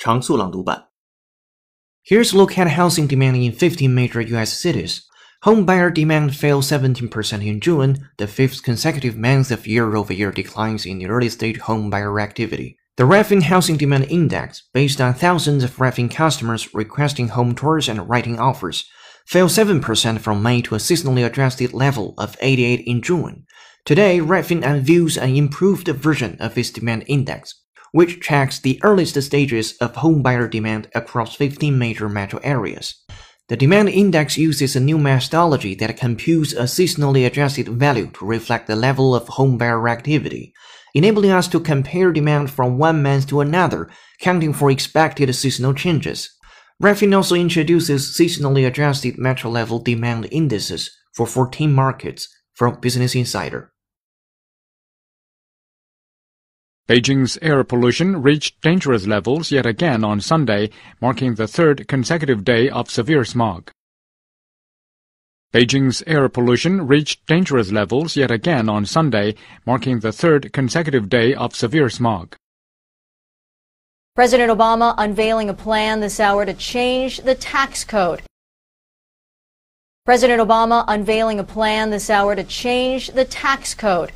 常速朗读版。Here's look at housing demand in 15 major U.S. cities. Home buyer demand fell 17% in June, the fifth consecutive month of year-over-year declines in the early-stage home buyer activity. The Redfin Housing Demand Index, based on thousands of Redfin customers requesting home tours and writing offers, fell 7% from May to a seasonally adjusted level of 88 in June. Today, Redfin unveils an improved version of its demand index, which tracks the earliest stages of homebuyer demand across 15 major metro areas. The demand index uses a new methodology that computes a seasonally adjusted value to reflect the level of homebuyer activity, enabling us to compare demand from one month to another, counting for expected seasonal changes. Redfin also introduces seasonally adjusted metro level demand indices for 14 markets from Business Insider. Beijing's air pollution reached dangerous levels yet again on Sunday, marking the third consecutive day of severe smog. Beijing's air pollution reached dangerous levels yet again on Sunday, marking the third consecutive day of severe smog. President Obama unveiling a plan this hour to change the tax code. President Obama unveiling a plan this hour to change the tax code.